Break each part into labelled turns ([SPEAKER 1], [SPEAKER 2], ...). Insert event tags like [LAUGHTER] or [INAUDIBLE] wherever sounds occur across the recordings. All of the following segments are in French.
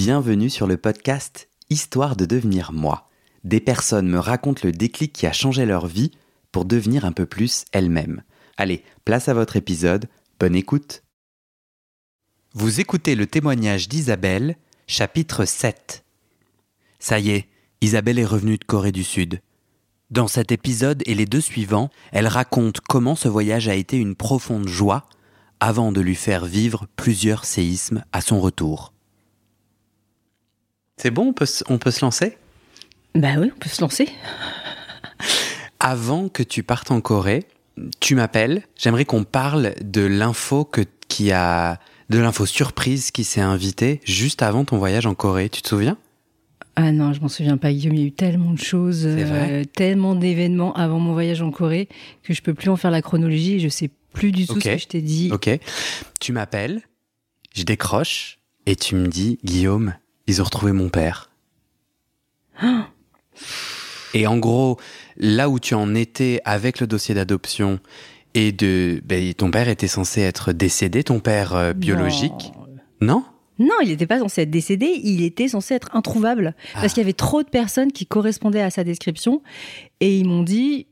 [SPEAKER 1] Bienvenue sur le podcast Histoire de devenir moi. Des personnes me racontent le déclic qui a changé leur vie pour devenir un peu plus elles-mêmes. Allez, place à votre épisode, bonne écoute. Vous écoutez le témoignage d'Isabelle, chapitre 7. Ça y est, Isabelle est revenue de Corée du Sud. Dans cet épisode et les deux suivants, elle raconte comment ce voyage a été une profonde joie avant de lui faire vivre plusieurs séismes à son retour. C'est bon, on peut, se- on peut se lancer?
[SPEAKER 2] Bah oui, on peut se lancer.
[SPEAKER 1] Avant que tu partes en Corée, tu m'appelles. J'aimerais qu'on parle de l'info que qui a de l'info surprise qui s'est invitée juste avant ton voyage en Corée. Tu te souviens?
[SPEAKER 2] Ah non, je m'en souviens pas, Guillaume. Il y a eu tellement de choses, euh, tellement d'événements avant mon voyage en Corée que je peux plus en faire la chronologie et je sais plus du tout ce que je t'ai dit.
[SPEAKER 1] Ok. Tu m'appelles, je décroche et tu me dis Guillaume, ils ont retrouvé mon père. Et en gros, là où tu en étais avec le dossier d'adoption et de, ben, ton père était censé être décédé, ton père euh, biologique,
[SPEAKER 2] Non.
[SPEAKER 1] non?
[SPEAKER 2] Non, il n'était pas censé être décédé, il était censé être introuvable.
[SPEAKER 1] Ah.
[SPEAKER 2] Parce qu'il y avait trop de personnes qui correspondaient à sa description. Et ils m'ont dit,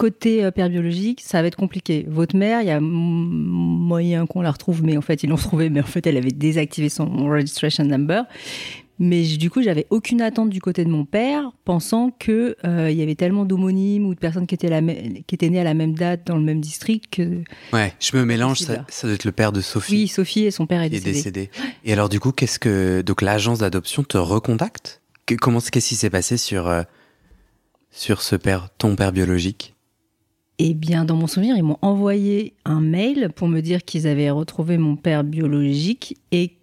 [SPEAKER 2] côté euh, père biologique, ça va être compliqué. Votre mère, il y a moyen qu'on la retrouve, mais en fait, ils l'ont retrouvée, mais en fait, elle avait désactivé son registration number. Mais du coup, j'avais aucune attente du côté de mon père, pensant que euh, il y avait tellement d'homonymes ou de personnes qui étaient, la qui étaient nées à la même date dans le même district que...
[SPEAKER 1] Ouais, je me mélange, ça, doit être le père de Sophie.
[SPEAKER 2] Oui, Sophie et son père est décédé.
[SPEAKER 1] Et alors du coup, qu'est-ce que donc l'agence d'adoption te recontacte? Que- Comment qu'est-ce qui s'est passé sur euh, sur ce père, ton père biologique?
[SPEAKER 2] Eh bien, dans mon souvenir, ils m'ont envoyé un mail pour me dire qu'ils avaient retrouvé mon père biologique et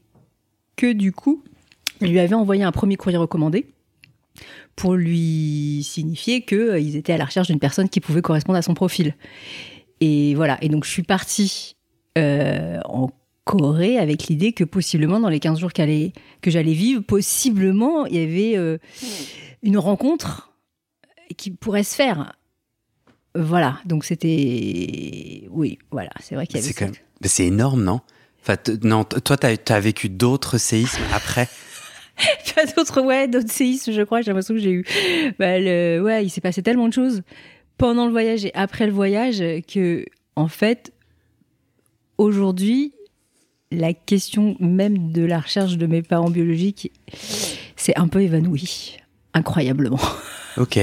[SPEAKER 2] que du coup, ils lui avaient envoyé un premier courrier recommandé pour lui signifier qu'ils étaient à la recherche d'une personne qui pouvait correspondre à son profil. Et voilà. Et donc, je suis partie euh, en Corée avec l'idée que possiblement, dans les 15 jours que j'allais vivre, possiblement, il y avait euh, une rencontre qui pourrait se faire. Voilà, donc c'était. Oui, voilà, c'est vrai qu'il y avait.
[SPEAKER 1] C'est même, c'est énorme, non? Enfin, non, toi, t'as as vécu d'autres séismes après? [LAUGHS]
[SPEAKER 2] Pas d'autres, ouais, d'autres séismes, je crois, j'ai l'impression que j'ai eu. Bah, le- ouais, il s'est passé tellement de choses pendant le voyage et après le voyage que, en fait, aujourd'hui, la question même de la recherche de mes parents biologiques s'est un peu évanouie. Incroyablement.
[SPEAKER 1] Ok.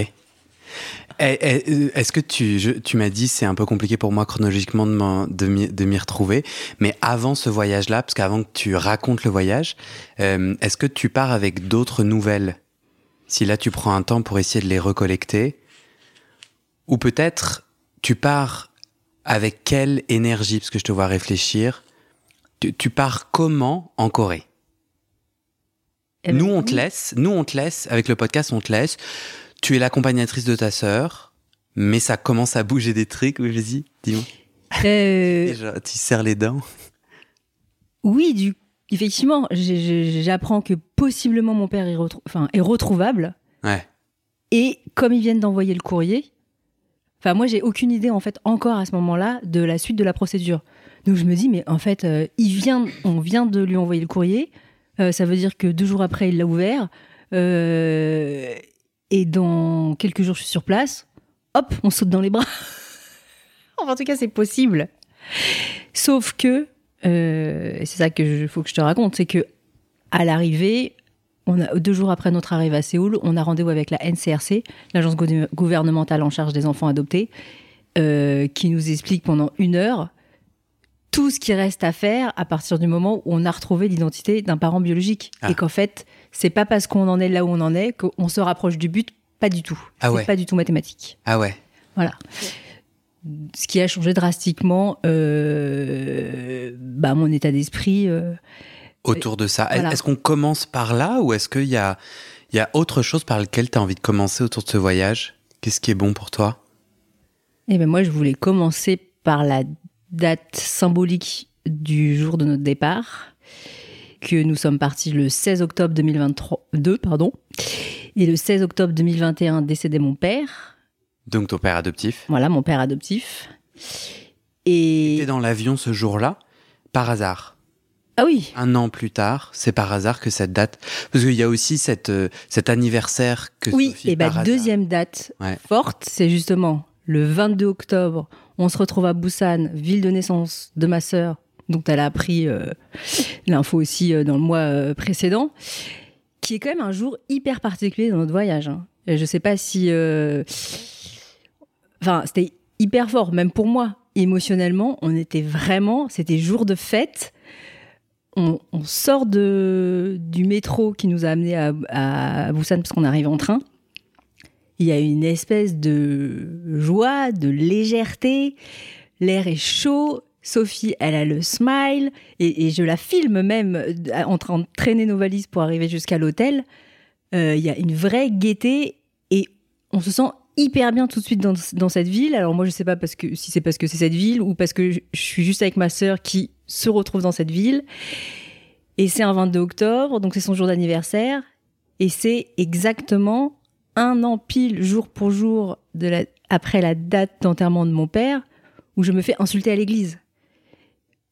[SPEAKER 1] Eh, eh, euh, Est-ce que tu, je- tu m'as dit c'est un peu compliqué pour moi chronologiquement de m'y de m'y retrouver, mais avant ce voyage-là, parce qu'avant que tu racontes le voyage, euh, est-ce que tu pars avec d'autres nouvelles? Si là tu prends un temps pour essayer de les recollecter, ou peut-être tu pars avec quelle énergie, parce que je te vois réfléchir. Tu, tu pars comment en Corée?
[SPEAKER 2] Eh ben,
[SPEAKER 1] nous, on te laisse, nous, on te laisse, avec le podcast, on te laisse. Tu es l'accompagnatrice de ta sœur, mais ça commence à bouger des trucs. Oui, vas-y, dis-moi.
[SPEAKER 2] Euh,
[SPEAKER 1] Déjà, tu serres les dents.
[SPEAKER 2] Oui, du, effectivement, j'apprends que possiblement mon père est, retrou- enfin, est retrouvable.
[SPEAKER 1] Ouais.
[SPEAKER 2] Et comme ils viennent d'envoyer le courrier, enfin moi j'ai aucune idée en fait encore à ce moment-là de la suite de la procédure. Donc je me dis mais en fait euh, il vient, on vient de lui envoyer le courrier, Euh, ça veut dire que deux jours après il l'a ouvert Euh, et dans quelques jours je suis sur place, hop on saute dans les bras. [LAUGHS] Enfin, en tout cas c'est possible. Sauf que euh, et c'est ça que je, faut que je te raconte, c'est que à l'arrivée on a, deux jours après notre arrivée à Séoul, on a rendez-vous avec la NCRC, l'agence gouver- gouvernementale en charge des enfants adoptés, euh, qui nous explique pendant une heure tout ce qui reste à faire à partir du moment où on a retrouvé l'identité d'un parent biologique.
[SPEAKER 1] Ah.
[SPEAKER 2] Et qu'en fait, c'est pas parce qu'on en est là où on en est qu'on se rapproche du but, pas du tout.
[SPEAKER 1] Ah
[SPEAKER 2] c'est
[SPEAKER 1] ouais.
[SPEAKER 2] pas du tout mathématique.
[SPEAKER 1] Ah ouais.
[SPEAKER 2] Voilà. Ce qui a changé drastiquement euh, bah, mon état d'esprit. euh,
[SPEAKER 1] Autour de ça.
[SPEAKER 2] Voilà.
[SPEAKER 1] Est-ce qu'on commence par là ou est-ce qu'il y a, il y a autre chose par lequel tu as envie de commencer autour de ce voyage? Qu'est-ce qui est bon pour toi?
[SPEAKER 2] Eh ben moi, je voulais commencer par la date symbolique du jour de notre départ, que nous sommes partis le 16 octobre 2022, pardon, et le 16 octobre 2021 décédait mon père,
[SPEAKER 1] Donc ton père adoptif.
[SPEAKER 2] voilà, mon père adoptif. Et
[SPEAKER 1] dans l'avion ce jour-là, par hasard.
[SPEAKER 2] Ah oui.
[SPEAKER 1] Un an plus tard, c'est par hasard que cette date. Parce qu'il y a aussi cette, euh, cet anniversaire que
[SPEAKER 2] Oui,
[SPEAKER 1] Sophie,
[SPEAKER 2] et ben
[SPEAKER 1] par hasard-
[SPEAKER 2] deuxième date
[SPEAKER 1] Ouais.
[SPEAKER 2] forte, c'est justement le 22 octobre. On se retrouve à Busan, ville de naissance de ma sœur, dont elle a appris euh, l'info aussi euh, dans le mois euh, précédent, qui est quand même un jour hyper particulier dans notre voyage. hein. Je sais pas si. Enfin, c'était hyper fort, même pour moi. Émotionnellement, on était vraiment. C'était jour de fête. On, on sort de, du métro qui nous a amenés à, à Busan parce qu'on arrive en train. Il y a une espèce de joie, de légèreté. L'air est chaud. Sophie, elle a le smile. Et, je la filme même euh, en train de traîner nos valises pour arriver jusqu'à l'hôtel. Euh, Il y a une vraie gaieté et on se sent hyper bien tout de suite dans, cette ville. Alors moi, je sais pas parce que, si c'est parce que c'est cette ville ou parce que je, suis juste avec ma sœur qui se retrouve dans cette ville. Et c'est un 22 octobre, donc c'est son jour d'anniversaire. Et c'est exactement un an pile, jour pour jour, après la date d'enterrement de mon père, où je me fais insulter à l'église.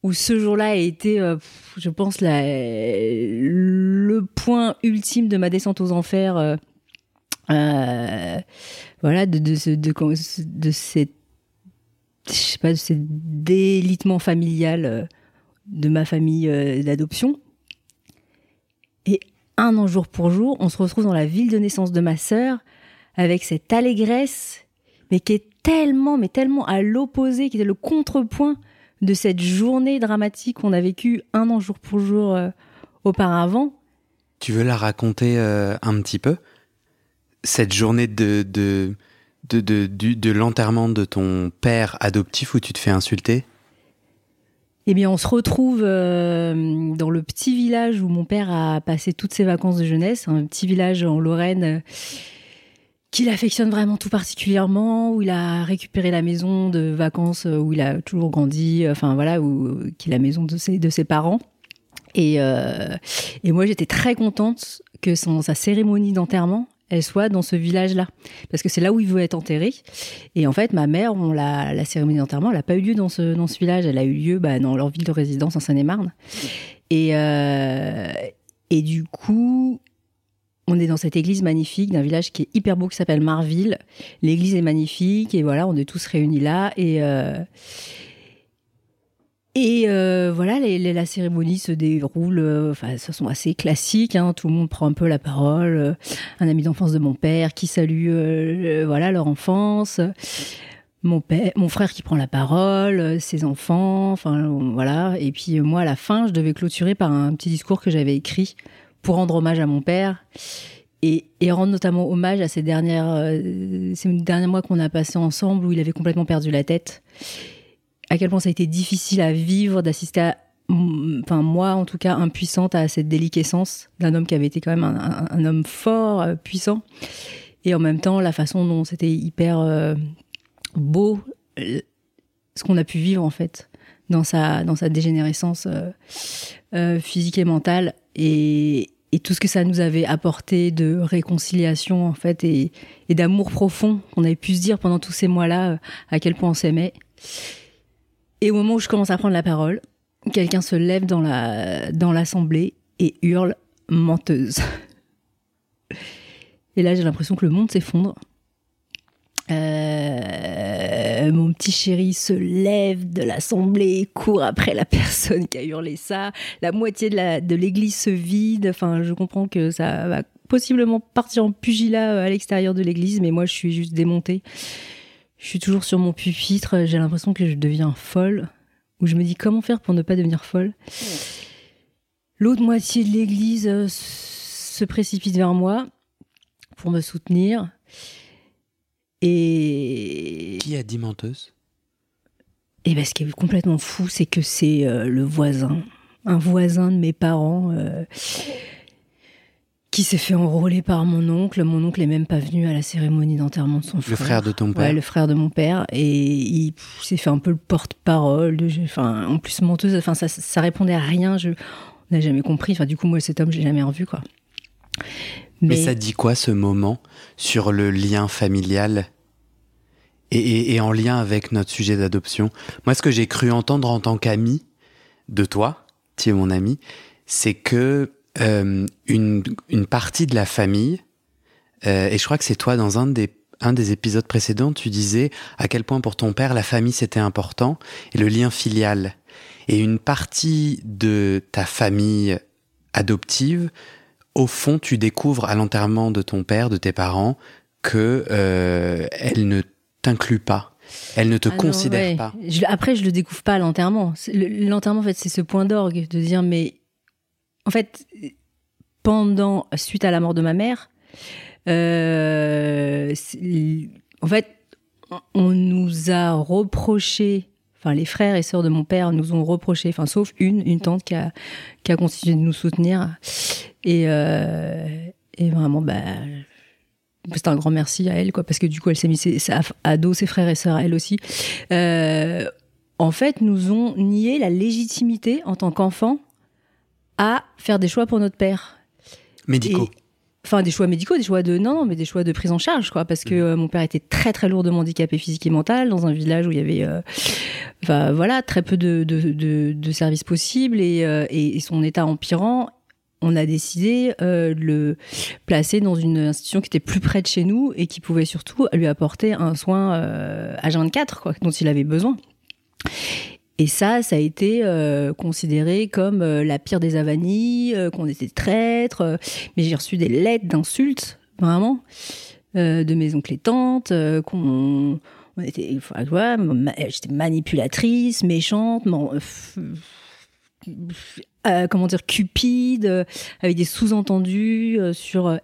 [SPEAKER 2] Où ce jour-là a été, euh, je pense, le point ultime de ma descente aux enfers. euh, euh, voilà, de, ce- cette, délitement familial de ma famille d'adoption. Et un an jour pour jour, on se retrouve dans la ville de naissance de ma sœur avec cette allégresse, mais qui est tellement, mais tellement à l'opposé, qui était le contrepoint de cette journée dramatique qu'on a vécue un an jour pour jour euh, auparavant.
[SPEAKER 1] Tu veux la raconter euh, un petit peu? Cette journée de, de, de, de, l'enterrement de ton père adoptif où tu te fais insulter?
[SPEAKER 2] Eh bien, on se retrouve euh, dans le petit village où mon père a passé toutes ses vacances de jeunesse, un petit village en Lorraine qu'il affectionne vraiment tout particulièrement, où il a récupéré la maison de vacances euh, où il a toujours grandi, euh, enfin voilà, où, qui est la maison de ses, de ses parents. Et, euh, et moi, j'étais très contente que son, sa cérémonie d'enterrement, elle soit dans ce village-là. Parce que c'est là où il veut être enterré. Et en fait, ma mère, on l'a, la cérémonie d'enterrement, elle n'a pas eu lieu dans ce, dans ce village. Elle a eu lieu bah, dans leur ville de résidence en Seine-et-Marne. Et, euh, et du coup, on est dans cette église magnifique d'un village qui est hyper beau, qui s'appelle Marville. L'église est magnifique et voilà, on est tous réunis là. Et, euh, et euh, voilà, la cérémonie se déroule euh, enfin, de façon assez classique. hein. tout le monde prend un peu la parole. un ami d'enfance de mon père qui salue voilà, leur enfance. Mon, père, mon frère qui prend la parole, ses enfants, enfin voilà. Et puis moi, à la fin, je devais clôturer par un petit discours que j'avais écrit pour rendre hommage à mon père et, et rendre notamment hommage à ces dernières, euh, ces derniers mois qu'on a passés ensemble où il avait complètement perdu la tête. À quel point ça a été difficile à vivre, d'assister à, mm, enfin moi en tout cas, impuissante à cette déliquescence d'un homme qui avait été quand même un, un- homme fort, euh, puissant. Et en même temps, la façon dont c'était hyper euh, beau, euh, ce qu'on a pu vivre en fait dans sa, dans sa dégénérescence euh, euh, physique et mentale. Et, tout ce que ça nous avait apporté de réconciliation en fait et, et d'amour profond qu'on avait pu se dire pendant tous ces mois-là euh, à quel point on s'aimait. Et au moment où je commence à prendre la parole, quelqu'un se lève dans la dans l'assemblée et hurle menteuse. [LAUGHS] Et là, j'ai l'impression que le monde s'effondre. Euh, mon petit chéri se lève de l'assemblée, court après la [LAUGHS] personne qui a hurlé ça. La moitié de l'église se vide. Enfin, je comprends que ça va possiblement partir en pugilat euh, à l'extérieur de l'église, mais moi, je suis juste démontée. Je suis toujours sur mon pupitre. J'ai l'impression que je deviens folle. Ou je me dis comment faire pour ne pas devenir folle? L'autre moitié de l'église euh, se précipite vers moi pour me soutenir. Et,
[SPEAKER 1] Qui a dit menteuse?
[SPEAKER 2] Et ben, ce qui est complètement fou, c'est que c'est euh, le voisin, un voisin de mes parents, euh, qui s'est fait enrôler par mon oncle. Mon oncle est même pas venu à la cérémonie d'enterrement de son
[SPEAKER 1] Le
[SPEAKER 2] frère.
[SPEAKER 1] frère de ton père
[SPEAKER 2] Ouais, le frère de mon père. Et il s'est fait un peu le porte-parole. Enfin, en plus, menteuse, enfin, ça, ça répondait à rien. Je, on n'a jamais compris. Enfin, du coup, moi, cet homme, je l'ai jamais revu, quoi.
[SPEAKER 1] Mais ça dit quoi ce moment sur le lien familial et, en lien avec notre sujet d'adoption? Moi, ce que j'ai cru entendre en tant qu'ami de toi, tu es mon ami, c'est que euh, une, partie de la famille, euh, et je crois que c'est toi dans un des épisodes précédents, tu disais à quel point pour ton père la famille c'était important et le lien filial. Et une partie de ta famille adoptive, au fond, tu découvres à l'enterrement de ton père, de tes parents, que euh, elle ne t'inclut pas. Elle ne te
[SPEAKER 2] Ah non,
[SPEAKER 1] considère
[SPEAKER 2] ouais.
[SPEAKER 1] pas.
[SPEAKER 2] Je- après, je le découvre pas à l'enterrement. L'enterrement, en fait, c'est ce point d'orgue de dire, mais en fait, pendant, suite à la mort de ma mère, euh, en fait, on nous a reproché, enfin, les frères et sœurs de mon père nous ont reproché, enfin, sauf une, une tante qui a, qui a continué de nous soutenir. Et, euh, et vraiment, bah, c'est un grand merci à elle, quoi, parce que du coup, elle s'est mise à, dos ses frères et sœurs, elle aussi. Euh, en fait, nous ont nié la légitimité en tant qu'enfants à faire des choix pour notre père.
[SPEAKER 1] Médicaux.
[SPEAKER 2] Et- Enfin, des choix médicaux, des choix de non, non, mais des choix de prise en charge, quoi, parce que euh, mon père était très très lourdement handicapé physique et mental dans un village où il y avait, euh, enfin voilà, très peu de, de, de- de services possibles et, et, et son état empirant. On a décidé euh, de le placer dans une institution qui était plus près de chez nous et qui pouvait surtout lui apporter un soin euh, H24, quoi, dont il avait besoin. Et ça, ça a été euh, considéré comme la pire des avanies, qu'on était traîtres. euh, mais j'ai reçu des lettres d'insultes, vraiment, de mes oncles et tantes, qu'on on était, manipulatrice, méchante, f- euh, comment dire, cupide, euh, avec des sous-entendus euh, sur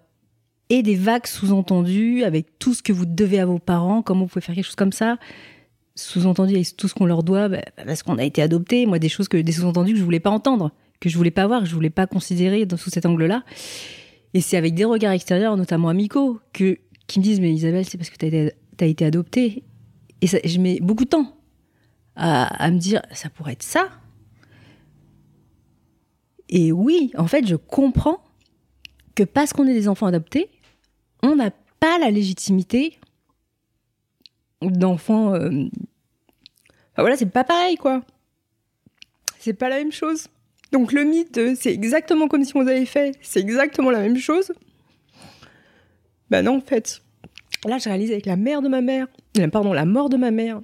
[SPEAKER 2] et des vagues sous-entendus avec tout ce que vous devez à vos parents, comment vous pouvez faire quelque chose comme ça? Sous-entendu avec tout ce qu'on leur doit, bah, parce qu'on a été adoptés, moi des choses que des sous-entendus que je voulais pas entendre, que je voulais pas voir, que je voulais pas considérer dans, sous cet angle-là. Et c'est avec des regards extérieurs, notamment amicaux, que qui me disent mais Isabelle, c'est parce que t'as été, t'as été adoptée. Et ça, je mets beaucoup de temps à, à me dire ça pourrait être ça. Et oui, en fait, je comprends que parce qu'on est des enfants adoptés, on n'a pas la légitimité d'enfants. euh, voilà, c'est pas pareil, quoi. C'est pas la même chose. Donc le mythe, c'est exactement comme si on avait fait, c'est exactement la même chose. Bah non, en fait. Là, je réalise avec la mère de ma mère, euh, pardon, la mort de ma mère,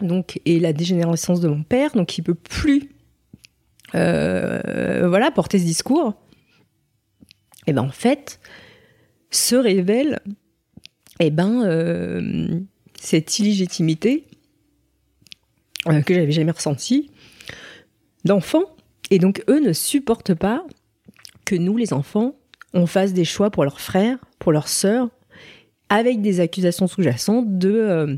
[SPEAKER 2] donc et la dégénérescence de mon père, donc il peut plus, voilà, porter ce discours. Et ben en fait, se révèle, et ben euh, cette illégitimité euh, que j'avais jamais ressentie d'enfants. Et donc, eux ne supportent pas que nous, les enfants, on fasse des choix pour leurs frères, pour leurs sœurs, avec des accusations sous-jacentes de, euh,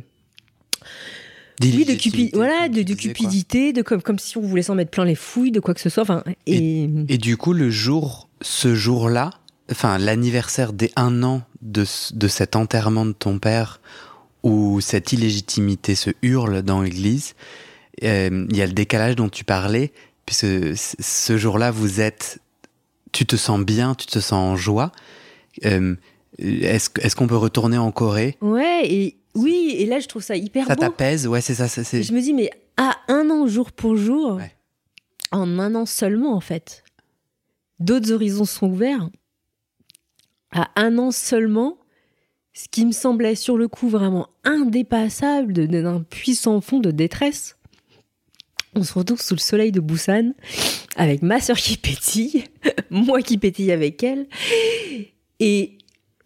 [SPEAKER 2] oui, de, cupi- voilà, de, de cupidité, de comme, comme si on voulait s'en mettre plein les fouilles, de quoi que ce soit. Enfin, et,
[SPEAKER 1] Et du coup, le jour, ce jour-là, enfin l'anniversaire des un an de, de cet enterrement de ton père, où cette illégitimité se hurle dans l'église, euh, il y a le décalage dont tu parlais, puisque ce- jour-là, vous êtes, tu te sens bien, tu te sens en joie. Euh, est-ce est-ce qu'on peut retourner en Corée?
[SPEAKER 2] Ouais, et oui, et là, je trouve ça hyper
[SPEAKER 1] Ça
[SPEAKER 2] beau.
[SPEAKER 1] t'apaise Ouais, c'est ça. ça, c'est-
[SPEAKER 2] je me dis, mais à un an, jour pour jour,
[SPEAKER 1] Ouais.
[SPEAKER 2] en un an seulement, en fait, d'autres horizons sont ouverts. À un an seulement, ce qui me semblait sur le coup vraiment indépassable d'un puissant fond de détresse, on se retrouve sous le soleil de Busan avec ma sœur qui pétille, [LAUGHS] moi qui pétille avec elle. Et,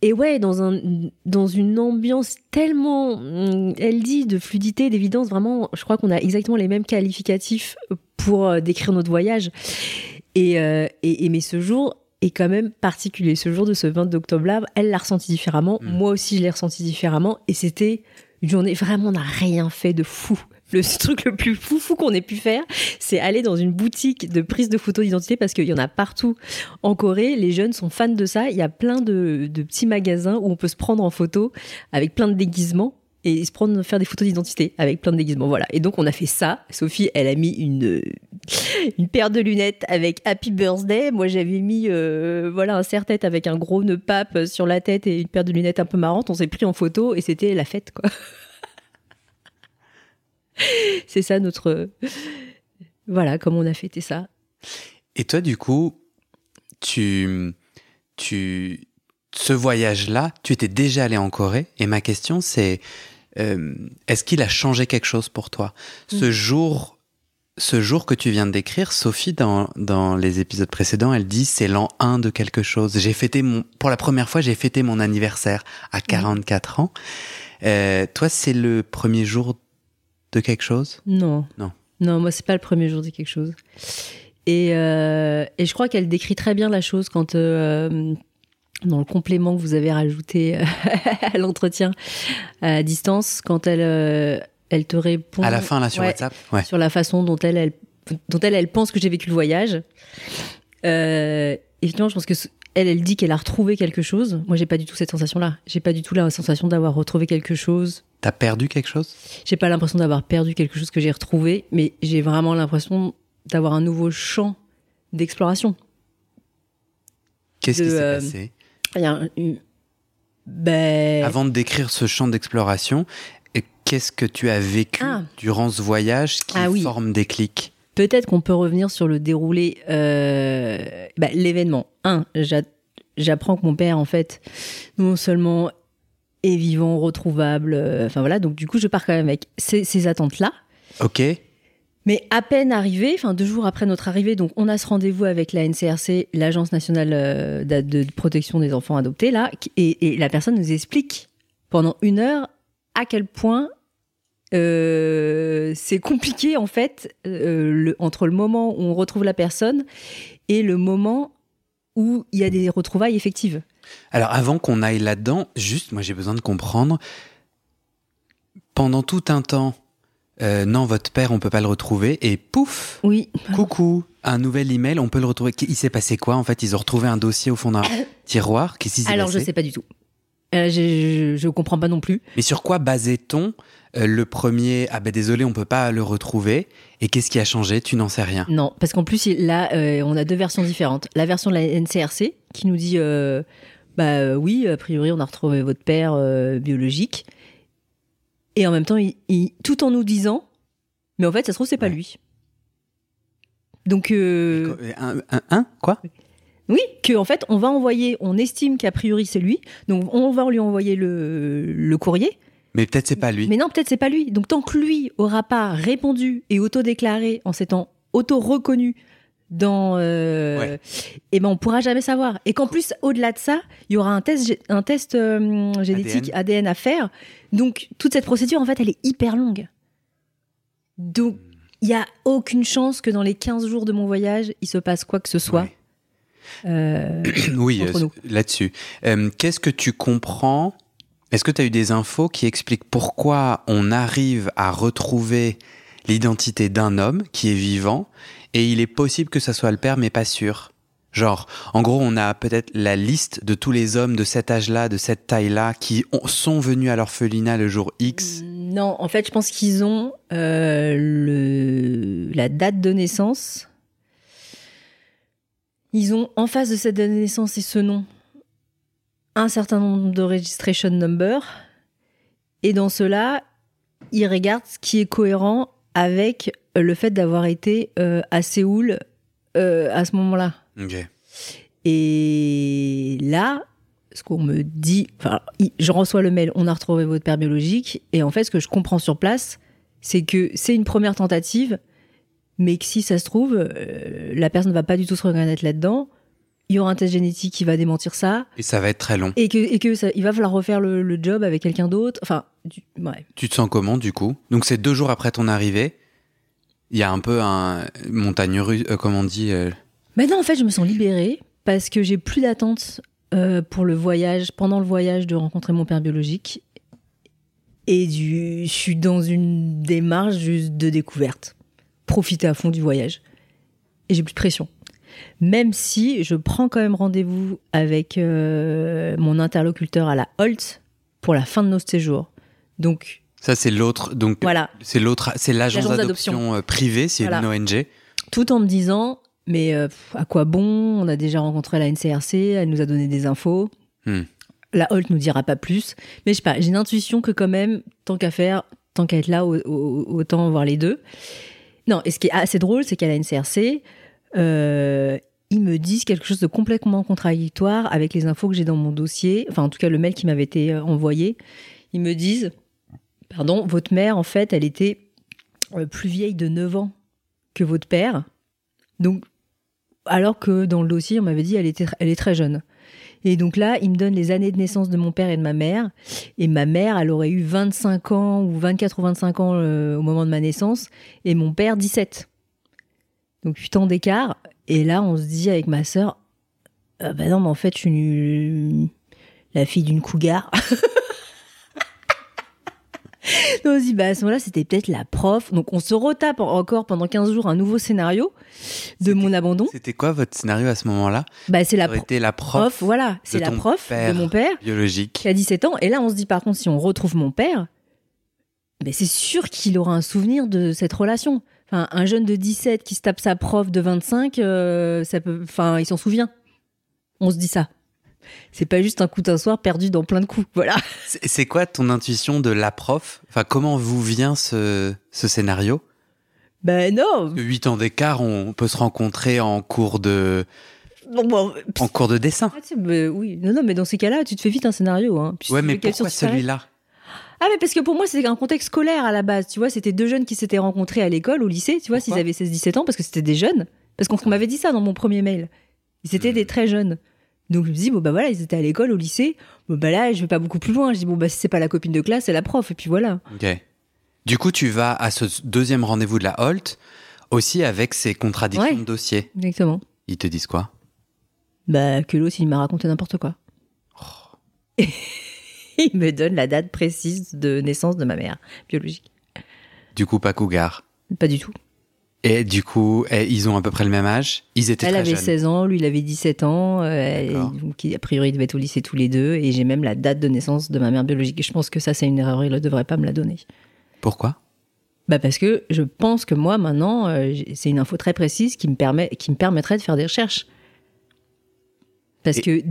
[SPEAKER 2] et ouais, dans, un, dans une ambiance tellement, hum, elle dit, de fluidité, d'évidence, vraiment, je crois qu'on a exactement les mêmes qualificatifs pour euh, décrire notre voyage. Et, euh, et, et mais ce jour est quand même particulier. Ce jour de ce 22 octobre-là, elle l'a ressenti différemment.
[SPEAKER 1] Mm.
[SPEAKER 2] Moi aussi, je l'ai ressenti différemment. Et c'était une journée, vraiment, on n'a rien fait de fou. Le [LAUGHS] truc le plus fou fou qu'on ait pu faire, c'est aller dans une boutique de prise de photos d'identité parce qu'il y en a partout en Corée. Les jeunes sont fans de ça. Il y a plein de, petits magasins où on peut se prendre en photo avec plein de déguisements et se prendre faire des photos d'identité avec plein de déguisements. Voilà. Et donc on a fait ça. Sophie, elle a mis une [LAUGHS] une paire de lunettes avec Happy Birthday. Moi, j'avais mis euh, voilà un serre-tête avec un gros nœud pape sur la tête et une paire de lunettes un peu marrantes. On s'est pris en photo et c'était la fête, quoi. [LAUGHS] [LAUGHS] C'est ça notre voilà comment on a fêté ça.
[SPEAKER 1] Et toi, du coup, tu, tu, ce voyage-là, tu étais déjà allé en Corée? Et ma question, c'est, euh, est-ce qu'il a changé quelque chose pour toi? Ce
[SPEAKER 2] Mm.
[SPEAKER 1] jour, ce jour que tu viens de décrire, Sophie, dans, dans les épisodes précédents, elle dit c'est l'an 1 de quelque chose. J'ai fêté mon, pour la première fois, j'ai fêté mon anniversaire à 44 ans. Euh, toi, c'est le premier jour de quelque chose?
[SPEAKER 2] Non.
[SPEAKER 1] Non.
[SPEAKER 2] Non, moi, c'est pas le premier jour de quelque chose. Et, euh, et je crois qu'elle décrit très bien la chose quand, euh, dans le complément que vous avez rajouté [LAUGHS] à l'entretien à distance, quand elle, euh, elle te répond.
[SPEAKER 1] À la fin, là, sur
[SPEAKER 2] Ouais,
[SPEAKER 1] WhatsApp? Ouais.
[SPEAKER 2] sur la façon dont elle, elle, dont elle, elle pense que j'ai vécu le voyage. Euh, effectivement, je pense que elle, elle dit qu'elle a retrouvé quelque chose. Moi, j'ai pas du tout cette sensation-là. J'ai pas du tout la sensation d'avoir retrouvé quelque chose.
[SPEAKER 1] T'as perdu quelque chose?
[SPEAKER 2] J'ai pas l'impression d'avoir perdu quelque chose que j'ai retrouvé, mais j'ai vraiment l'impression d'avoir un nouveau champ d'exploration.
[SPEAKER 1] Qu'est-ce
[SPEAKER 2] De,
[SPEAKER 1] qui s'est
[SPEAKER 2] euh,
[SPEAKER 1] passé?
[SPEAKER 2] y a un- une- ben,
[SPEAKER 1] Avant de décrire ce champ d'exploration, qu'est-ce que tu as vécu
[SPEAKER 2] Ah.
[SPEAKER 1] durant ce voyage qui
[SPEAKER 2] Ah oui.
[SPEAKER 1] forme des clics?
[SPEAKER 2] Peut-être qu'on peut revenir sur le déroulé, euh, bah, l'événement. Un, j'a- j'apprends que mon père, en fait, non seulement est vivant, retrouvable, euh, enfin voilà, donc du coup, je pars quand même avec ces, ces attentes-là.
[SPEAKER 1] Ok.
[SPEAKER 2] Mais à peine arrivé, enfin deux jours après notre arrivée, donc on a ce rendez-vous avec la NCRC, l'Agence nationale euh, de protection des enfants adoptés, là, et, et la personne nous explique pendant une heure à quel point euh, c'est compliqué en fait euh, le- entre le moment où on retrouve la personne et le moment où il y a des retrouvailles effectives.
[SPEAKER 1] Alors avant qu'on aille là-dedans, juste, moi j'ai besoin de comprendre. Pendant tout un temps, euh, non, votre père, on peut pas le retrouver, et pouf,
[SPEAKER 2] Oui,
[SPEAKER 1] coucou, un nouvel email, on peut le retrouver. Il s'est passé quoi en fait? Ils ont retrouvé un dossier au fond d'un [COUGHS] tiroir? Qu'est-ce qui s'est
[SPEAKER 2] alors
[SPEAKER 1] passé?
[SPEAKER 2] je sais pas du tout. Euh, je, je comprends pas non plus.
[SPEAKER 1] Mais sur quoi basait-on euh, le premier Ah ben désolé, on peut pas le retrouver. Et qu'est-ce qui a changé? Tu n'en sais rien.
[SPEAKER 2] Non, parce qu'en plus, là, on a deux versions différentes. La version de la NCRC qui nous dit, bah euh, oui, a priori, on a retrouvé votre père euh, biologique. Et en même temps, il, il- tout en nous disant, mais en fait, ça se trouve, c'est pas
[SPEAKER 1] Ouais.
[SPEAKER 2] lui. Donc, euh,
[SPEAKER 1] Un, un- un Quoi?
[SPEAKER 2] Oui, que en fait, on va envoyer, on estime qu'a priori c'est lui, donc on va lui envoyer le, le courrier.
[SPEAKER 1] Mais peut-être c'est pas lui.
[SPEAKER 2] Mais non, peut-être c'est pas lui. Donc tant que lui aura pas répondu et auto-déclaré en s'étant auto-reconnu dans, euh,
[SPEAKER 1] Ouais.
[SPEAKER 2] eh ben on pourra jamais savoir. Et qu'en plus, au-delà de ça, il y aura un test, un test euh, génétique ADN. à faire. Donc toute cette procédure, en fait, elle est hyper longue. Donc il y a aucune chance que dans les 15 jours de mon voyage, il se passe quoi que ce soit.
[SPEAKER 1] Ouais.
[SPEAKER 2] Euh, [CLEARS THROAT]
[SPEAKER 1] Oui, euh, là-dessus. Euh, Qu'est-ce que tu comprends? Est-ce que tu as eu des infos qui expliquent pourquoi on arrive à retrouver l'identité d'un homme qui est vivant et il est possible que ça soit le père mais pas sûr Genre, en gros, on a peut-être la liste de tous les hommes de cet âge-là, de cette taille-là, qui ont- sont venus à l'orphelinat le jour X.
[SPEAKER 2] Non, en fait, je pense qu'ils ont euh, la date de naissance. Ils ont en face de cette date de naissance et ce nom un certain nombre de registration number. Et dans cela, ils regardent ce qui est cohérent avec le fait d'avoir été euh, à Séoul euh, à ce moment-là.
[SPEAKER 1] Ok.
[SPEAKER 2] Et là, ce qu'on me dit, enfin, je reçois le mail, on a retrouvé votre père biologique, et en fait, ce que je comprends sur place, c'est que c'est une première tentative, mais que si ça se trouve, euh, la personne ne va pas du tout se reconnaître là-dedans. Il y aura un test génétique qui va démentir ça,
[SPEAKER 1] Et ça va être très long.
[SPEAKER 2] et que, et que ça, il va falloir refaire le, le job avec quelqu'un d'autre. Enfin, du- ouais.
[SPEAKER 1] Tu te sens comment du coup? Donc c'est deux jours après ton arrivée. Il y a un peu un montagne russe, euh, comme on dit. euh,
[SPEAKER 2] Maintenant, en fait, je me sens libérée parce que j'ai plus d'attente euh, pour le voyage, pendant le voyage, de rencontrer mon père biologique. Et du, je suis dans une démarche juste de découverte. Profiter à fond du voyage. Et j'ai plus de pression. Même si je prends quand même rendez-vous avec euh, mon interlocuteur à la Holt pour la fin de nos séjours. Donc,
[SPEAKER 1] Ça c'est l'autre. Donc
[SPEAKER 2] voilà.
[SPEAKER 1] c'est l'autre. C'est l'agence d'adoption euh, privée. C'est
[SPEAKER 2] Voilà.
[SPEAKER 1] une ONG.
[SPEAKER 2] tout en me disant mais euh, à quoi bon? On a déjà rencontré la NCRC, elle nous a donné des infos.
[SPEAKER 1] Hmm.
[SPEAKER 2] La Holt nous dira pas plus, mais je sais pas, j'ai une intuition que quand même, tant qu'à faire, tant qu'à être là, au- au- autant voir les deux. Non, et ce qui est assez drôle, c'est qu'à la NCRC, euh, ils me disent quelque chose de complètement contradictoire avec les infos que j'ai dans mon dossier, enfin en tout cas le mail qui m'avait été envoyé. Ils me disent, pardon, votre mère en fait, elle était euh, plus vieille de 9 ans que votre père. Donc, alors que dans le dossier, on m'avait dit elle, était, elle est très jeune. Et donc là, il me donne les années de naissance de mon père et de ma mère. Et ma mère, elle aurait eu 25 ans ou 24 ou 25 ans euh, au moment de ma naissance. Et mon père, 17. Donc 8 ans d'écart. Et là, on se dit avec ma sœur, ah bah non, mais en fait, je suis la fille d'une cougar. [LAUGHS] Donc on se dit, bah à ce moment-là, c'était peut-être la prof. Donc on se retape encore pendant 15 jours un nouveau scénario de mon abandon.
[SPEAKER 1] C'était quoi votre scénario à ce moment-là?
[SPEAKER 2] Bah c'est la pro-
[SPEAKER 1] prof,
[SPEAKER 2] prof, voilà. C'est la prof de mon père
[SPEAKER 1] biologique.
[SPEAKER 2] qui a 17 ans. Et là, on se dit par contre, si on retrouve mon père, ben, c'est sûr qu'il aura un souvenir de cette relation. Enfin, un jeune de 17 qui se tape sa prof de 25, euh, ça peut, enfin, il s'en souvient. On se dit ça. C'est pas juste un coup d'un soir perdu dans plein de coups. [LAUGHS] Voilà.
[SPEAKER 1] C'est quoi ton intuition de la prof? Enfin, comment vous vient ce, ce scénario?
[SPEAKER 2] Ben non.
[SPEAKER 1] 8 ans d'écart, on peut se rencontrer en cours de,
[SPEAKER 2] Bon, bon,
[SPEAKER 1] en cours de dessin.
[SPEAKER 2] ah, ben oui. Non, non, mais dans ces cas-là, tu te fais vite un scénario. Hein. Puis
[SPEAKER 1] Ouais, mais pourquoi celui-là?
[SPEAKER 2] Ah, mais parce que pour moi, c'était un contexte scolaire à la base. Tu vois, c'était deux jeunes qui s'étaient rencontrés à l'école, au lycée, tu vois, s'ils avaient 16-17 ans, parce que c'était des jeunes. Parce qu'on m'avait dit ça dans mon premier mail. Ils étaient
[SPEAKER 1] Hmm.
[SPEAKER 2] des très jeunes. Donc je me dis, bon, bah voilà, ils étaient à l'école, au lycée. Bon, bah là, je vais pas beaucoup plus loin. Je dis, bon, bah si c'est pas la copine de classe, c'est la prof. Et puis voilà.
[SPEAKER 1] Ok. Du coup, tu vas à ce deuxième rendez-vous de la Holt aussi avec ces contradictions
[SPEAKER 2] Ouais.
[SPEAKER 1] de dossier.
[SPEAKER 2] Exactement.
[SPEAKER 1] Ils te disent quoi?
[SPEAKER 2] Bah, que l'autre, il m'a raconté n'importe quoi. [LAUGHS] il me donne la date précise de naissance de ma mère, biologique.
[SPEAKER 1] Du coup, pas cougar.
[SPEAKER 2] Pas du tout.
[SPEAKER 1] Et du coup, eh, ils ont à peu près le même âge. Ils étaient
[SPEAKER 2] Elle
[SPEAKER 1] très
[SPEAKER 2] avait
[SPEAKER 1] jeunes.
[SPEAKER 2] 16 ans, lui il avait 17 ans, euh, donc a priori ils devaient être au lycée tous les deux, et j'ai même la date de naissance de ma mère biologique. Et je pense que ça c'est une erreur, il ne devrait pas me la donner.
[SPEAKER 1] Pourquoi?
[SPEAKER 2] Bah parce que je pense que moi maintenant, euh, c'est une info très précise qui me, permet, qui me permettrait de faire des recherches. Parce
[SPEAKER 1] Et-
[SPEAKER 2] que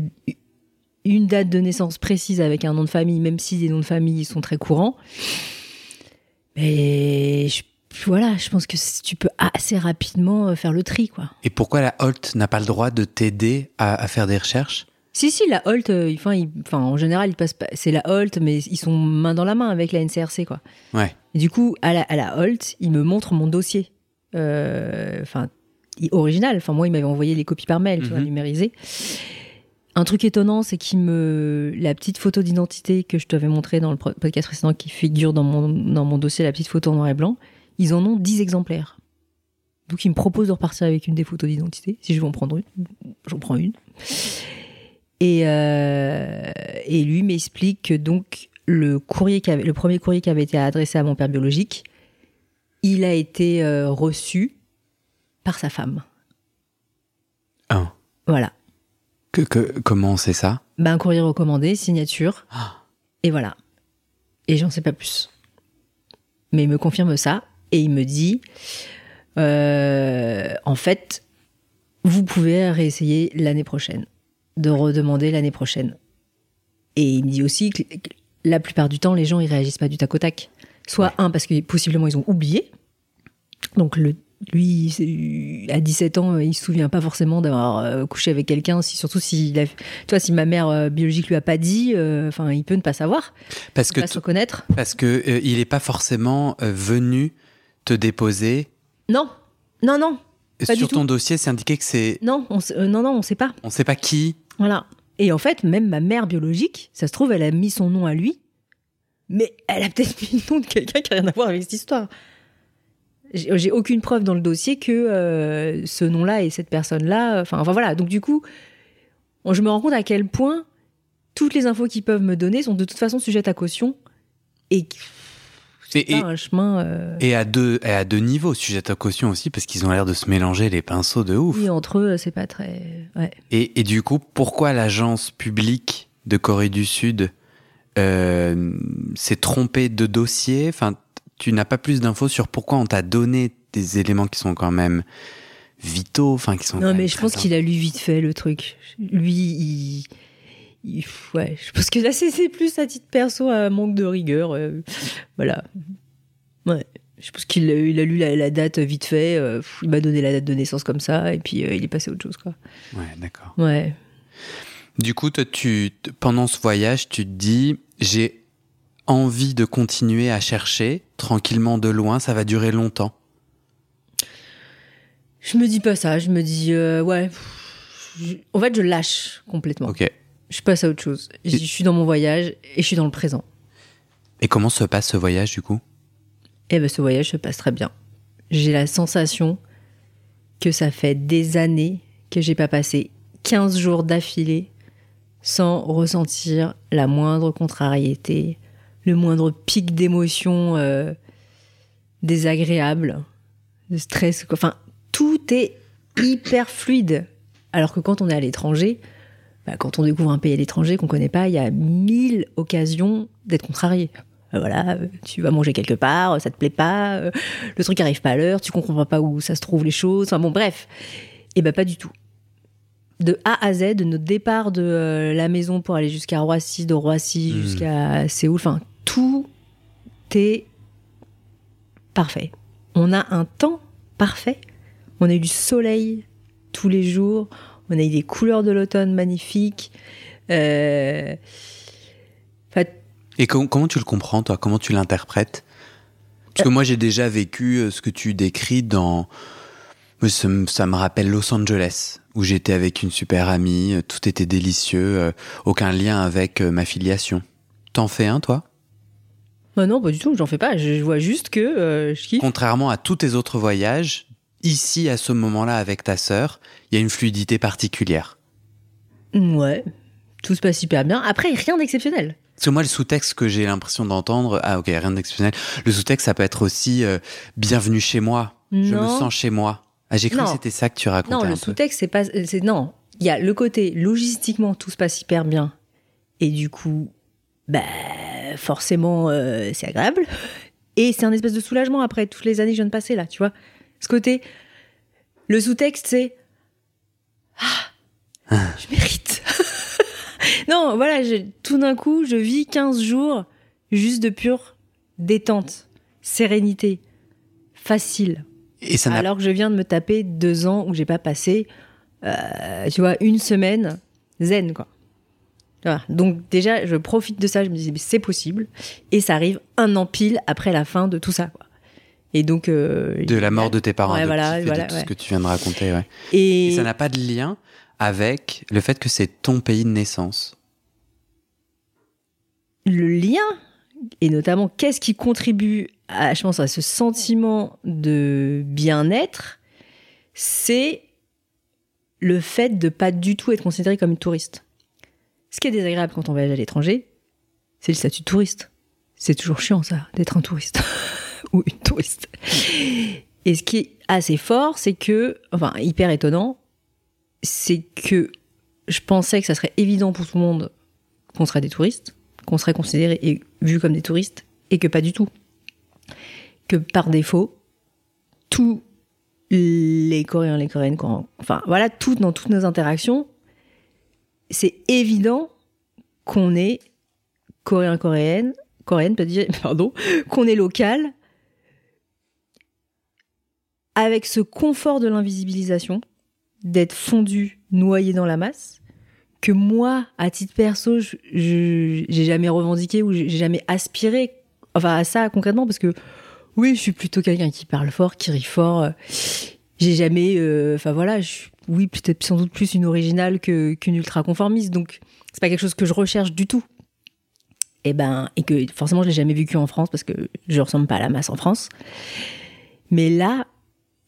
[SPEAKER 2] une date de naissance précise avec un nom de famille, même si les noms de famille sont très courants, mais je- voilà, je pense que tu peux assez rapidement euh, faire le tri, quoi.
[SPEAKER 1] Et pourquoi la Holt n'a pas le droit de t'aider à, à faire des recherches?
[SPEAKER 2] Si, si, la Holt, euh, enfin, en général, ils passent pas, c'est la Holt, mais ils sont main dans la main avec la NCRC, quoi.
[SPEAKER 1] Ouais.
[SPEAKER 2] Et du coup, à la, à la Holt, ils me montrent mon dossier. Euh, Enfin, original. Enfin, moi, ils m'avaient envoyé les copies par mail, tu vois,
[SPEAKER 1] Mhm.
[SPEAKER 2] numérisées. Un truc étonnant, c'est qu'ils me. La petite photo d'identité que je t'avais montrée dans le podcast précédent, qui figure dans mon, dans mon dossier, la petite photo en noir et blanc, ils en ont 10 exemplaires. Donc, ils me proposent de repartir avec une des photos d'identité. Si je veux en prendre une, j'en prends une. Et, euh, et lui m'explique que donc le courrier qui avait, le premier courrier qui avait été adressé à mon père biologique, il a été euh, reçu par sa femme.
[SPEAKER 1] Un.
[SPEAKER 2] Voilà.
[SPEAKER 1] Que, que- comment sait ça?
[SPEAKER 2] Ben, un courrier recommandé, signature.
[SPEAKER 1] Ah.
[SPEAKER 2] Et voilà. Et j'en sais pas plus. Mais il me confirme ça et il me dit euh, en fait, vous pouvez réessayer l'année prochaine, de redemander l'année prochaine. Et il me dit aussi que la plupart du temps, les gens ils réagissent pas du tac au tac. Soit un parce que possiblement ils ont oublié. Donc le lui, à 17 ans, il se souvient pas forcément d'avoir euh, couché avec quelqu'un, si, surtout si, vois, si ma mère euh, biologique lui a pas dit, euh, enfin, il peut ne pas savoir,
[SPEAKER 1] Parce
[SPEAKER 2] ne
[SPEAKER 1] que
[SPEAKER 2] pas se reconnaître.
[SPEAKER 1] parce que euh, il est pas forcément venu te déposer.
[SPEAKER 2] Non, non, non, Pas du
[SPEAKER 1] Sur ton
[SPEAKER 2] tout.
[SPEAKER 1] dossier, c'est indiqué que c'est
[SPEAKER 2] non, on euh, non, non, on sait pas.
[SPEAKER 1] on sait pas qui.
[SPEAKER 2] Voilà. Et en fait, même ma mère biologique, ça se trouve, elle a mis son nom à lui, mais elle a peut-être mis le nom de quelqu'un qui a rien à voir avec cette histoire. J'ai aucune preuve dans le dossier que euh, ce nom-là et cette personne-là. Enfin, enfin voilà. Donc du coup, je me rends compte à quel point toutes les infos qu'ils peuvent me donner sont de toute façon sujettes à caution et c'est
[SPEAKER 1] Et, et,
[SPEAKER 2] pas un chemin. euh,
[SPEAKER 1] et à deux et à deux niveaux, sujet à caution aussi, parce qu'ils ont l'air de se mélanger les pinceaux de ouf.
[SPEAKER 2] oui, entre eux, c'est pas très. Ouais.
[SPEAKER 1] Et, et du coup, pourquoi l'agence publique de Corée du Sud euh, s'est trompée de dossier? Enfin, tu n'as pas plus d'infos sur pourquoi on t'a donné des éléments qui sont quand même vitaux, enfin qui sont.
[SPEAKER 2] Non, mais je pense qu'il a lu vite fait le truc. Lui, il. Ouais, je pense que là, c'est plus à titre perso, un manque de rigueur. euh, voilà. Ouais. Je pense qu'il a, il a lu la, la date vite fait, euh, il m'a donné la date de naissance comme ça, et puis euh, il est passé à autre chose, quoi.
[SPEAKER 1] Ouais, d'accord.
[SPEAKER 2] Ouais.
[SPEAKER 1] Du coup, toi, tu, pendant ce voyage, tu te dis, j'ai envie de continuer à chercher tranquillement de loin, ça va durer longtemps.
[SPEAKER 2] Je me dis pas ça, je me dis, euh, ouais. je- en fait, je lâche complètement.
[SPEAKER 1] Ok.
[SPEAKER 2] Je passe à autre chose. Je, suis dans mon voyage et je suis dans le présent.
[SPEAKER 1] Et comment se passe ce voyage, du coup?
[SPEAKER 2] Et ben, ce voyage se passe très bien. J'ai la sensation que ça fait des années que j'ai pas passé 15 jours d'affilée sans ressentir la moindre contrariété, le moindre pic d'émotion euh, désagréable, de stress. Enfin, tout est hyper fluide. Alors que quand on est à l'étranger, bah, quand on découvre un pays à l'étranger qu'on connaît pas, il y a mille occasions d'être contrarié. Euh, Voilà, euh, tu vas manger quelque part, euh, ça te plaît pas, le truc arrive pas à l'heure, tu comprends pas où ça se trouve les choses. Enfin bon, bref. Et ben pas du tout. De A à Z, de notre départ de la maison pour aller jusqu'à Roissy, de Roissy
[SPEAKER 1] Hmm.
[SPEAKER 2] jusqu'à Séoul, enfin tout est parfait. On a un temps parfait. On a eu du soleil tous les jours. On a eu des couleurs de l'automne magnifiques. Euh, enfin,
[SPEAKER 1] Et com- comment tu le comprends, toi? Comment tu l'interprètes? Parce que moi, j'ai déjà vécu euh, ce que tu décris dans. Ça, me- ça me rappelle Los Angeles, où j'étais avec une super amie, euh, tout était délicieux, euh, aucun lien avec euh, ma filiation. T'en fais un, toi?
[SPEAKER 2] Bah non, pas du tout, j'en fais pas. Je, je vois juste que euh, je kiffe.
[SPEAKER 1] Contrairement à tous tes autres voyages, ici, à ce moment-là, avec ta sœur, il y a une fluidité particulière.
[SPEAKER 2] Ouais, tout se passe hyper bien. Après, rien d'exceptionnel.
[SPEAKER 1] Parce que moi, le sous-texte que j'ai l'impression d'entendre, ah ok, rien d'exceptionnel. Le sous-texte, ça peut être aussi euh, bienvenue chez moi. Je me
[SPEAKER 2] Non.
[SPEAKER 1] sens chez moi. Ah, j'ai cru
[SPEAKER 2] Non.
[SPEAKER 1] que c'était ça que tu racontais
[SPEAKER 2] Non, le sous-texte, c'est pas. C'est, non, il y a le côté logistiquement, tout se passe hyper bien. Et du coup, bah, forcément, euh, c'est agréable. Et c'est un espèce de soulagement après toutes les années que je viens de passer là, tu vois. Ce côté, le sous-texte, c'est. Ah, je mérite. [LAUGHS] non, voilà, je- tout d'un coup, je vis 15 jours juste de pure détente, sérénité, facile.
[SPEAKER 1] Et ça
[SPEAKER 2] Alors que je viens de me taper deux ans où j'ai pas passé, euh, tu vois, une semaine zen, quoi. Voilà. Donc déjà, je profite de ça, je me dis, mais c'est possible. Et ça arrive un an pile après la fin de tout ça, quoi. Et donc... euh,
[SPEAKER 1] de la mort de tes parents
[SPEAKER 2] Ouais,
[SPEAKER 1] adoptifs
[SPEAKER 2] voilà,
[SPEAKER 1] et
[SPEAKER 2] voilà,
[SPEAKER 1] de tout
[SPEAKER 2] ouais.
[SPEAKER 1] ce que tu viens de raconter. Ouais.
[SPEAKER 2] Et,
[SPEAKER 1] Et ça n'a pas de lien avec le fait que c'est ton pays de naissance.
[SPEAKER 2] le lien, et notamment qu'est-ce qui contribue à, je pense, à ce sentiment de bien-être, c'est le fait de pas du tout être considéré comme une touriste. Ce qui est désagréable quand on voyage à l'étranger, c'est le statut de touriste. C'est toujours chiant, ça, d'être un touriste. [LAUGHS] Ou une touriste. Et ce qui est assez fort, c'est que, enfin, hyper étonnant, c'est que je pensais que ça serait évident pour tout le monde qu'on serait des touristes, qu'on serait considérés et vus comme des touristes, et que pas du tout. Que par défaut, tous les Coréens, les Coréennes, enfin voilà, tout, dans toutes nos interactions, c'est évident qu'on est Coréen, Coréenne, Coréenne, [LAUGHS] pardon, qu'on est local, avec ce confort de l'invisibilisation, d'être fondu, noyé dans la masse, que moi, à titre perso, j'ai jamais revendiqué ou j'ai jamais aspiré enfin, à ça concrètement, parce que oui, je suis plutôt quelqu'un qui parle fort, qui rit fort. euh, J'ai jamais, euh, enfin voilà, je oui, peut-être sans doute plus une originale qu'une ultra conformiste, donc c'est pas quelque chose que je recherche du tout. Et ben, et que forcément, je l'ai jamais vécu en France parce que je ressemble pas à la masse en France. Mais là,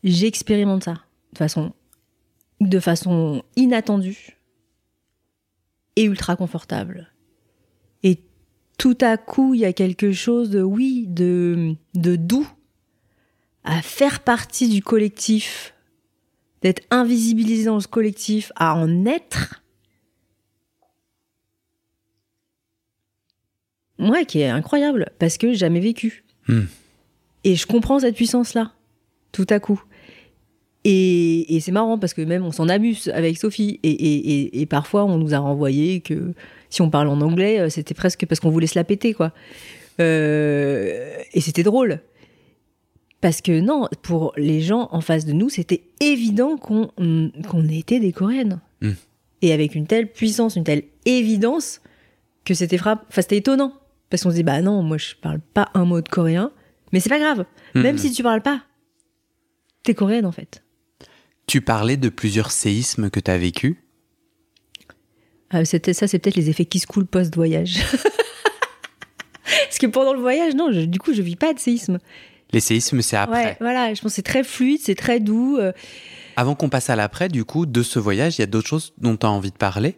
[SPEAKER 2] j'expérimente ça de façon, de façon inattendue et ultra confortable. Et tout à coup, il y a quelque chose de, oui, de, de doux à faire partie du collectif, d'être invisibilisé dans ce collectif, à en être. Ouais, qui est incroyable, parce que j'ai jamais vécu.
[SPEAKER 1] Hmm.
[SPEAKER 2] Et je comprends cette puissance-là, tout à coup. Et, et c'est marrant parce que même on s'en amuse avec Sophie. Et, et- et- et parfois on nous a renvoyé que si on parle en anglais, euh, c'était presque parce qu'on voulait se la péter, quoi. Euh, et c'était drôle. Parce que non, pour les gens en face de nous, c'était évident qu'on qu'on était des Coréennes.
[SPEAKER 1] Mm.
[SPEAKER 2] Et avec une telle puissance, une telle évidence, que c'était frappe... enfin, c'était étonnant. Parce qu'on se dit, bah non, moi je parle pas un mot de coréen. Mais c'est pas grave.
[SPEAKER 1] Mm.
[SPEAKER 2] Même si tu parles pas, t'es coréenne en fait.
[SPEAKER 1] Tu parlais de plusieurs séismes que tu as vécu.
[SPEAKER 2] Ah, c'était ça, c'est peut-être les effets qui se coulent post-voyage. [LAUGHS] Parce que pendant le voyage, non, je- du coup, je vis pas de séisme.
[SPEAKER 1] Les séismes, c'est après.
[SPEAKER 2] Ouais, voilà, je pense que c'est très fluide, c'est très doux. euh,
[SPEAKER 1] Avant qu'on passe à l'après, du coup, de ce voyage, il y a d'autres choses dont tu as envie de parler?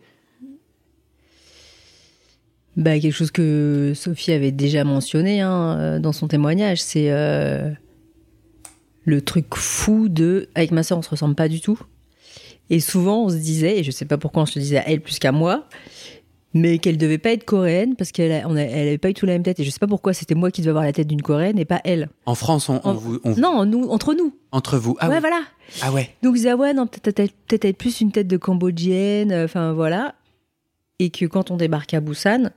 [SPEAKER 2] Bah, quelque chose que Sophie avait déjà mentionné hein, euh, dans son témoignage, c'est euh, le truc fou de. Avec ma soeur, on se ressemble pas du tout. Et souvent, on se disait, et je sais pas pourquoi on se le disait à elle plus qu'à moi, mais qu'elle devait pas être coréenne parce qu'elle elle avait pas eu tout la même tête. Et je sais pas pourquoi c'était moi qui devais avoir la tête d'une coréenne et pas elle.
[SPEAKER 1] En France, on, on
[SPEAKER 2] En-
[SPEAKER 1] vous, on
[SPEAKER 2] Non, nous, entre nous.
[SPEAKER 1] entre vous. Ah
[SPEAKER 2] ouais,
[SPEAKER 1] oui.
[SPEAKER 2] voilà.
[SPEAKER 1] Ah ouais.
[SPEAKER 2] Donc, disaient, ah ouais, non, peut-être peut-être- peut-être être plus une tête de cambodgienne, euh, enfin voilà. Et que quand on débarque à Busan,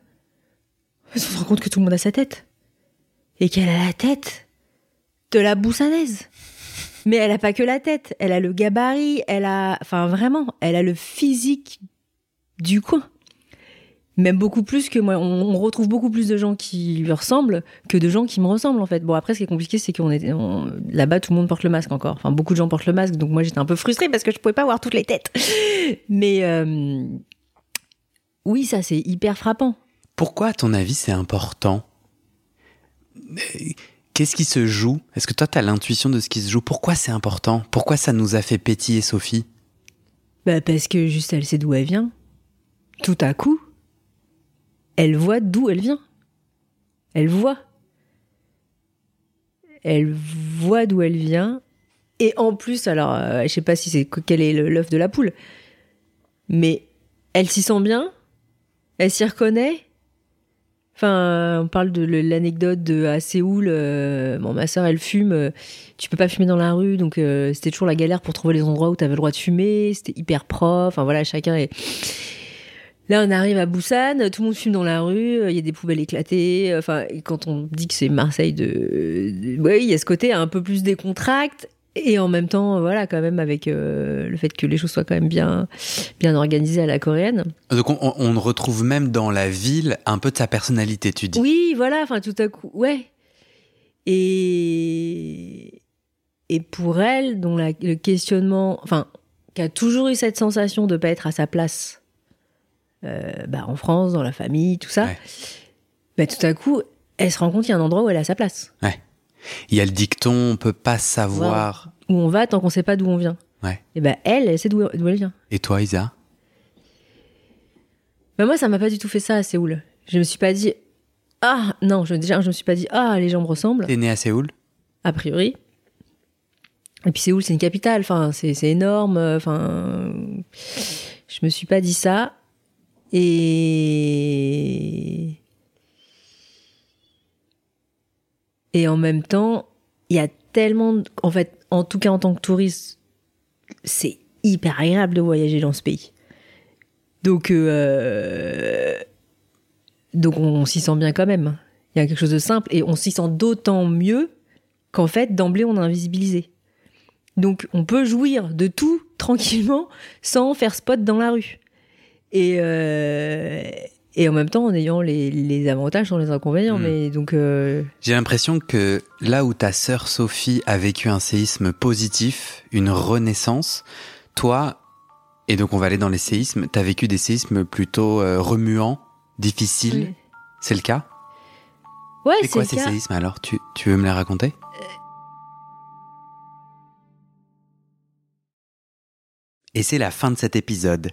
[SPEAKER 2] on se rend compte que tout le monde a sa tête. Et qu'elle a la tête de la boussanaise. Mais elle a pas que la tête, elle a le gabarit, elle a. Enfin vraiment, elle a le physique du coin. Même beaucoup plus que moi. On, retrouve beaucoup plus de gens qui lui ressemblent que de gens qui me ressemblent en fait. Bon, après, ce qui est compliqué, c'est qu'on est. Là-bas, tout le monde porte le masque encore. Enfin, beaucoup de gens portent le masque, donc moi j'étais un peu frustrée parce que je pouvais pas voir toutes les têtes. [LAUGHS] Mais. euh, Oui, ça, c'est hyper frappant.
[SPEAKER 1] Pourquoi, à ton avis, c'est important? Qu'est-ce qui se joue? Est-ce que toi, tu as l'intuition de ce qui se joue? Pourquoi c'est important? Pourquoi ça nous a fait pétiller, Sophie?
[SPEAKER 2] Bah, parce que juste elle sait d'où elle vient. Tout à coup, elle voit d'où elle vient. Elle voit. Elle voit d'où elle vient. Et en plus, alors, euh, je sais pas si c'est quel est l'œuf de la poule, mais elle s'y sent bien. Elle s'y reconnaît. Enfin, on parle de l'anecdote de à Séoul. euh, ma sœur, elle fume. euh, tu peux pas fumer dans la rue, donc euh, c'était toujours la galère pour trouver les endroits où tu avais le droit de fumer. C'était hyper propre. Enfin voilà, chacun est. Là, on arrive à Busan, tout le monde fume dans la rue, il y a des poubelles éclatées. Quand on dit que c'est Marseille de, de- ouais, il y a ce côté un peu plus décontracte. Et en même temps, voilà, quand même, avec euh, le fait que les choses soient quand même bien, bien organisées à la coréenne.
[SPEAKER 1] Donc, on, retrouve même dans la ville un peu de sa personnalité, tu dis.
[SPEAKER 2] Oui, voilà, enfin tout à coup, ouais. Et et pour elle, dont la- le questionnement, enfin, qui a toujours eu cette sensation de pas être à sa place, euh, bah, en France, dans la famille, tout ça,
[SPEAKER 1] Ouais.
[SPEAKER 2] bah, tout à coup, elle se rend compte qu'il y a un endroit où elle est à sa place,
[SPEAKER 1] Il y a le dicton, on peut pas savoir.
[SPEAKER 2] où on va tant qu'on sait pas d'où on vient.
[SPEAKER 1] Ouais.
[SPEAKER 2] Et ben elle, elle sait d'où elle vient.
[SPEAKER 1] Et toi, Isa?
[SPEAKER 2] Bah moi, ça m'a pas du tout fait ça à Séoul. Je me suis pas dit ah non, je, déjà je me suis pas dit ah les gens me ressemblent.
[SPEAKER 1] T'es né à Séoul?
[SPEAKER 2] A priori. Et puis Séoul, c'est une capitale, enfin, c'est c'est énorme, enfin, je me suis pas dit ça. Et et en même temps, il y a tellement, de- en fait, en tout cas en tant que touriste, c'est hyper agréable de voyager dans ce pays. Donc, euh, donc on s'y sent bien quand même. Il y a quelque chose de simple et on s'y sent d'autant mieux qu'en fait, d'emblée, on est invisibilisé. Donc, on peut jouir de tout [LAUGHS] tranquillement sans faire spot dans la rue. Et, euh, et en même temps, en ayant les, les avantages sans les inconvénients.
[SPEAKER 1] Mm.
[SPEAKER 2] Mais donc, euh,
[SPEAKER 1] J'ai l'impression que là où ta sœur Sophie a vécu un séisme positif, une renaissance, toi, et donc on va aller dans les séismes, t'as vécu des séismes plutôt euh, remuants, difficiles?
[SPEAKER 2] oui.
[SPEAKER 1] C'est le cas?
[SPEAKER 2] Ouais, C'est
[SPEAKER 1] quoi
[SPEAKER 2] le
[SPEAKER 1] ces
[SPEAKER 2] cas.
[SPEAKER 1] séismes alors? Tu, tu veux me les raconter? Et c'est la fin de cet épisode.